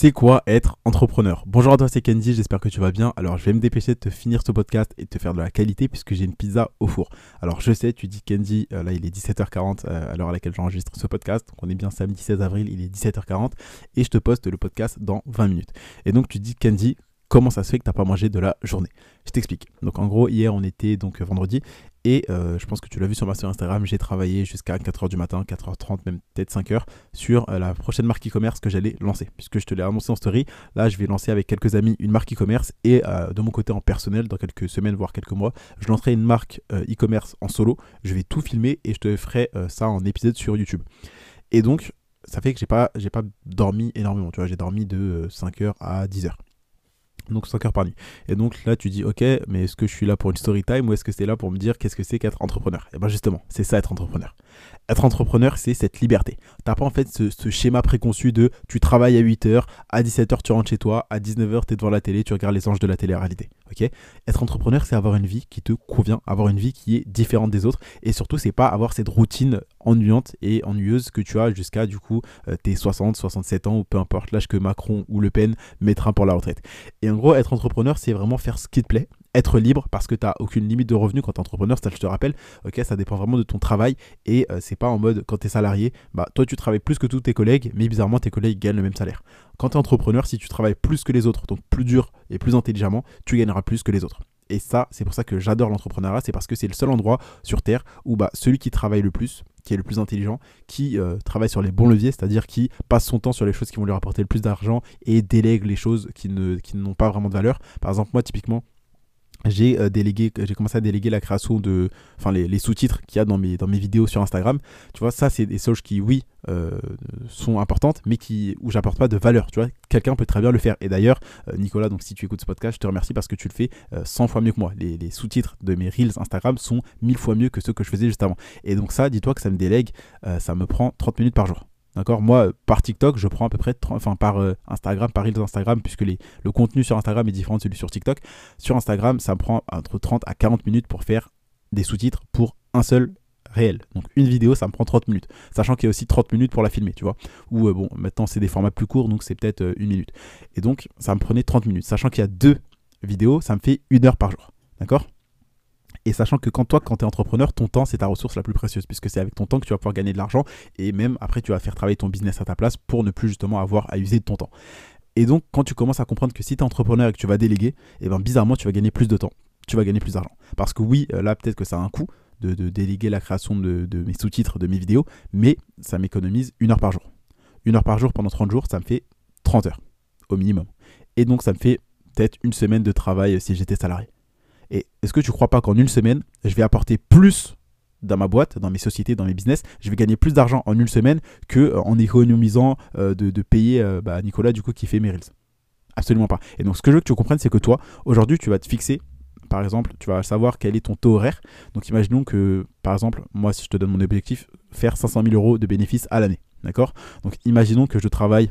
C'est quoi être entrepreneur? Bonjour à toi, c'est Kenji, j'espère que tu vas bien. Alors, je vais me dépêcher de te finir ce podcast et de te faire de la qualité puisque j'ai une pizza au four. Alors, je sais, tu dis Kenji, euh, là il est 17h40 euh, à l'heure à laquelle j'enregistre ce podcast. Donc, on est bien samedi 16 avril, il est 17h40 et je te poste le podcast dans 20 minutes. Et donc, tu dis Kenji, comment ça se fait que tu n'as pas mangé de la journée Je t'explique. Donc en gros, hier on était donc vendredi et euh, je pense que tu l'as vu sur ma sur Instagram, j'ai travaillé jusqu'à 4h du matin, 4h30, même peut-être 5h sur euh, la prochaine marque e-commerce que j'allais lancer. Puisque je te l'ai annoncé en story, là je vais lancer avec quelques amis une marque e-commerce et euh, de mon côté en personnel, dans quelques semaines, voire quelques mois, je lancerai une marque e-commerce en solo. Je vais tout filmer et je te ferai ça en épisode sur YouTube. Et donc, ça fait que j'ai pas, pas dormi énormément. Tu vois, j'ai dormi de 5h à 10h donc 5 heures par nuit. Et donc là, tu dis, ok, mais est-ce que je suis là pour une story time ou est-ce que c'est là pour me dire qu'est-ce que c'est qu'être entrepreneur? Et eh bien justement, c'est ça être entrepreneur. Être entrepreneur, c'est cette liberté. T'as pas en fait ce, schéma préconçu de tu travailles à 8h, à 17h tu rentres chez toi, à 19h tu es devant la télé, tu regardes les anges de la télé-réalité. Être entrepreneur, c'est avoir une vie qui te convient, avoir une vie qui est différente des autres et surtout, c'est pas avoir cette routine ennuyante et ennuyeuse que tu as jusqu'à du coup euh, tes 60, 67 ans ou peu importe l'âge que Macron ou Le Pen mettra pour la retraite. Et en gros, être entrepreneur, c'est vraiment faire ce qui te plaît, être libre parce que tu n'as aucune limite de revenus quand tu es entrepreneur, ça je te rappelle, ok, ça dépend vraiment de ton travail et euh, c'est pas en mode quand tu es salarié, bah toi tu travailles plus que tous tes collègues, mais bizarrement tes collègues gagnent le même salaire. Quand tu es entrepreneur, si tu travailles plus que les autres, donc plus dur et plus intelligemment, tu gagneras plus que les autres. Et ça, c'est pour ça que j'adore l'entrepreneuriat, c'est parce que c'est le seul endroit sur Terre où bah, celui qui travaille le plus, qui est le plus intelligent, qui euh, travaille sur les bons leviers, c'est-à-dire qui passe son temps sur les choses qui vont lui rapporter le plus d'argent et délègue les choses qui, ne, qui n'ont pas vraiment de valeur. Par exemple, moi, typiquement, j'ai euh, délégué j'ai commencé à déléguer la création de enfin les, sous-titres qu'il y a dans mes, dans mes vidéos sur Instagram. Tu vois ça c'est des choses qui oui euh, sont importantes mais qui où j'apporte pas de valeur tu vois. Quelqu'un peut très bien le faire. Et d'ailleurs euh, Nicolas donc si tu écoutes ce podcast je te remercie parce que tu le fais 100 fois mieux que moi. Les, les sous-titres de mes reels Instagram sont 1000 fois mieux que ceux que je faisais juste avant. Et donc ça dis-toi que ça me délègue ça me prend 30 minutes par jour D'accord Moi, par TikTok, je prends à peu près, enfin par euh, Instagram, par Reels Instagram, puisque le contenu sur Instagram est différent de celui sur TikTok. Sur Instagram, ça me prend entre 30 à 40 minutes pour faire des sous-titres pour un seul réel. Donc une vidéo, ça me prend 30 minutes. Sachant qu'il y a aussi 30 minutes pour la filmer, tu vois. Ou euh, bon, maintenant c'est des formats plus courts, donc c'est peut-être euh, une minute. Et donc ça me prenait 30 minutes. Sachant qu'il y a deux vidéos, ça me fait une heure par jour. D'accord? Et sachant que quand toi, quand tu es entrepreneur, ton temps, c'est ta ressource la plus précieuse, puisque c'est avec ton temps que tu vas pouvoir gagner de l'argent, et même après, tu vas faire travailler ton business à ta place pour ne plus justement avoir à user de ton temps. Et donc, quand tu commences à comprendre que si tu es entrepreneur et que tu vas déléguer, et eh ben bizarrement, tu vas gagner plus de temps, tu vas gagner plus d'argent. Parce que oui, euh, là, peut-être que ça a un coût de, déléguer la création de, de mes sous-titres, de mes vidéos, mais ça m'économise une heure par jour. Une heure par jour pendant 30 jours, ça me fait 30 heures au minimum. Et donc, ça me fait peut-être une semaine de travail si j'étais salarié. Et est-ce que tu crois pas qu'en une semaine, je vais apporter plus dans ma boîte, dans mes sociétés, dans mes business, je vais gagner plus d'argent en une semaine que euh, en économisant euh, de, payer euh, bah, Nicolas du coup qui fait mes reels? Absolument pas. Et donc ce que je veux que tu comprennes, c'est que toi, aujourd'hui, tu vas te fixer, par exemple, tu vas savoir quel est ton taux horaire. Donc imaginons que, par exemple, moi, si je te donne mon objectif, faire 500 000 euros de bénéfices à l'année. D'accord? Donc imaginons que je travaille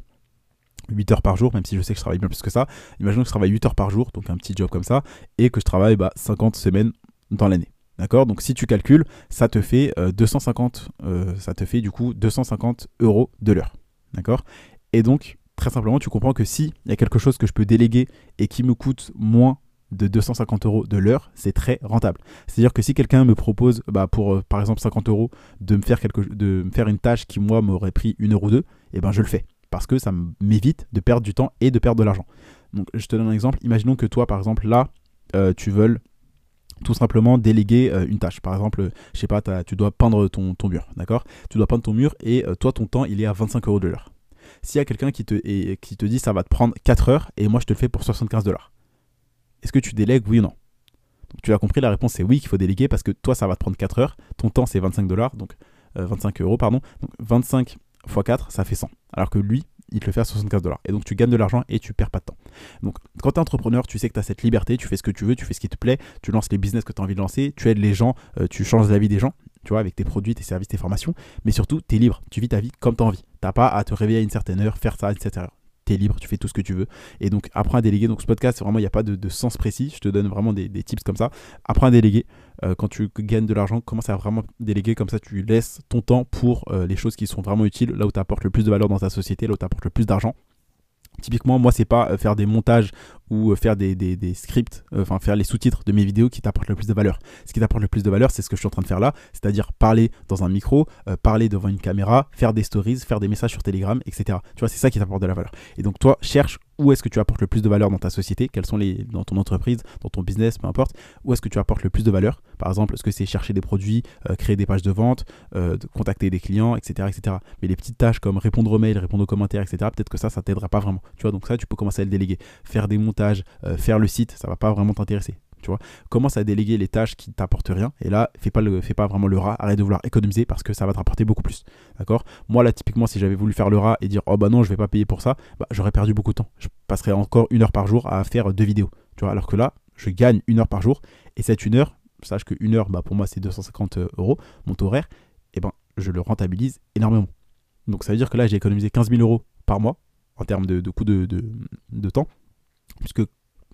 8 heures par jour, même si je sais que je travaille bien plus que ça. Imaginons que je travaille 8 heures par jour, donc un petit job comme ça, et que je travaille bah, 50 semaines dans l'année. D'accord? Donc si tu calcules, ça te fait 250, euh, euh, ça te fait du coup 250 euros de l'heure. D'accord? Et donc, très simplement, tu comprends que si il y a quelque chose que je peux déléguer et qui me coûte moins de 250 euros de l'heure, c'est très rentable. C'est-à-dire que si quelqu'un me propose, bah, pour euh, par exemple 50 euros, de me faire quelque, de me faire une tâche qui moi m'aurait pris une heure ou deux, et eh ben je le fais parce que ça m'évite de perdre du temps et de perdre de l'argent. Donc je te donne un exemple. Imaginons que toi, par exemple, là, euh, tu veux tout simplement déléguer euh, une tâche. Par exemple, je sais pas, tu dois peindre ton, mur, d'accord? Tu dois peindre ton mur et euh, toi, ton temps, il est à 25 euros de l'heure. S'il y a quelqu'un qui te, qui te dit ça va te prendre 4 heures et moi je te le fais pour 75 dollars, est-ce que tu délègues, oui ou non? Donc, Tu as compris, la réponse c'est oui qu'il faut déléguer parce que toi ça va te prendre 4 heures, ton temps c'est 25 dollars, donc 25 euros, pardon. Donc 25 x 4, ça fait 100. Alors que lui, il te le fait à 75 dollars. Et donc tu gagnes de l'argent et tu perds pas de temps. Donc quand tu es entrepreneur, tu sais que tu as cette liberté, tu fais ce que tu veux, tu fais ce qui te plaît, tu lances les business que tu as envie de lancer, tu aides les gens, euh, tu changes la vie des gens, tu vois, avec tes produits, tes services, tes formations. Mais surtout, tu es libre, tu vis ta vie comme tu as envie. Tu pas à te réveiller à une certaine heure, faire ça heure libre, tu fais tout ce que tu veux. Et donc, apprends à déléguer. Donc, ce podcast, vraiment, il n'y a pas de, sens précis. Je te donne vraiment des, tips comme ça. Apprends à déléguer. Euh, quand tu gagnes de l'argent, commence à vraiment déléguer. Comme ça, tu laisses ton temps pour euh, les choses qui sont vraiment utiles, là où tu apportes le plus de valeur dans ta société, là où tu apportes le plus d'argent. Typiquement, moi, c'est pas euh, faire des montages ou euh, faire des, des, scripts, euh, enfin faire les sous-titres de mes vidéos qui t'apportent le plus de valeur. Ce qui t'apporte le plus de valeur, c'est ce que je suis en train de faire là, c'est-à-dire parler dans un micro, parler devant une caméra, faire des stories, faire des messages sur Telegram, etc. Tu vois, c'est ça qui t'apporte de la valeur. Et donc, toi, cherche où est-ce que tu apportes le plus de valeur dans ta société, quels sont les dans ton entreprise, dans ton business, peu importe, où est-ce que tu apportes le plus de valeur? Par exemple, est-ce que c'est chercher des produits, créer des pages de vente, contacter des clients, etc., etc. Mais les petites tâches comme répondre aux mails, répondre aux commentaires, etc. Peut-être que ça, ça t'aidera pas vraiment. Tu vois, donc ça, tu peux commencer à le déléguer. Faire des euh, faire le site, ça va pas vraiment t'intéresser. Tu vois, commence à déléguer les tâches qui t'apportent rien. Et là, fais pas, le, pas vraiment le rat. Arrête de vouloir économiser parce que ça va te rapporter beaucoup plus. D'accord Moi, là, typiquement, si j'avais voulu faire le rat et dire, oh bah non, je vais pas payer pour ça, bah, j'aurais perdu beaucoup de temps. Je passerais encore une heure par jour à faire deux vidéos. Tu vois, alors que là, je gagne une heure par jour. Et cette une heure, sache que une heure, bah, pour moi, c'est 250 euros, mon taux horaire, et ben, je le rentabilise énormément. Donc ça veut dire que là, j'ai économisé 15 000 euros par mois en termes de, coût de, de, temps, puisque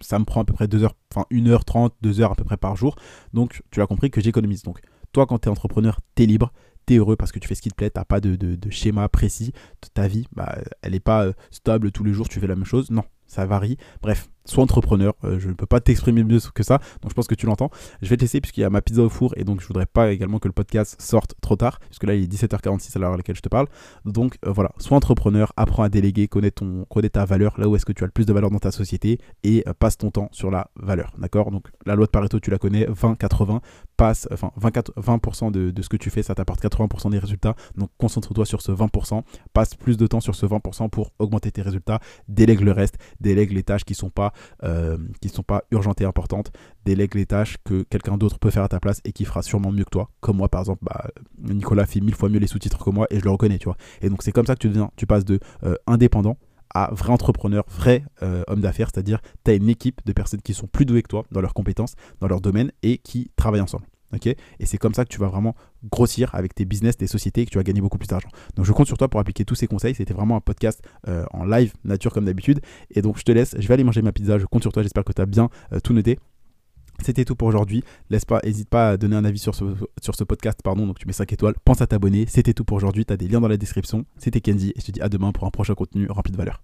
ça me prend à peu près 2 heures, enfin 1 heure 30, 2 heures à peu près par jour. Donc tu as compris que j'économise. Donc toi, quand tu es entrepreneur, tu es libre, tu es heureux parce que tu fais ce qui te plaît, tu pas de, de, schéma précis. Ta vie, bah, elle n'est pas euh, stable tous les jours, tu fais la même chose. Non, ça varie. Bref, sois entrepreneur. Euh, je ne peux pas t'exprimer mieux que ça, donc je pense que tu l'entends. Je vais te laisser puisqu'il y a ma pizza au four et donc je voudrais pas également que le podcast sorte trop tard, puisque là il est 17h46 à l'heure à laquelle je te parle. Donc euh, voilà, sois entrepreneur, apprends à déléguer, connais, ton, connais ta valeur, là où est-ce que tu as le plus de valeur dans ta société et euh, passe ton temps sur la valeur. D'accord? Donc la loi de Pareto, tu la connais, 20-80, passe, enfin 24, 20% de, de, ce que tu fais, ça t'apporte 80% des résultats. Donc concentre-toi sur ce 20%, passe plus de temps sur ce 20% pour augmenter tes résultats, délègue le reste, délègue les tâches qui sont pas euh, qui sont pas urgentes et importantes, délègue les tâches que quelqu'un d'autre peut faire à ta place et qui fera sûrement mieux que toi. Comme moi, par exemple, bah, Nicolas fait mille fois mieux les sous-titres que moi et je le reconnais, tu vois. Et donc, c'est comme ça que tu deviens, tu passes de euh, indépendant à vrai entrepreneur, vrai euh, homme d'affaires, c'est-à-dire tu as une équipe de personnes qui sont plus douées que toi dans leurs compétences, dans leur domaine et qui travaillent ensemble et c'est comme ça que tu vas vraiment grossir avec tes business, tes sociétés et que tu vas gagner beaucoup plus d'argent. Donc je compte sur toi pour appliquer tous ces conseils. C'était vraiment un podcast euh, en live nature comme d'habitude. Et donc je te laisse, je vais aller manger ma pizza. Je compte sur toi. J'espère que tu as bien euh, tout noté. C'était tout pour aujourd'hui. Laisse pas, n'hésite pas à donner un avis sur ce, sur ce podcast, pardon. Donc tu mets 5 étoiles. Pense à t'abonner. C'était tout pour aujourd'hui. Tu as des liens dans la description. C'était Kenzie et je te dis à demain pour un prochain contenu rempli de valeur.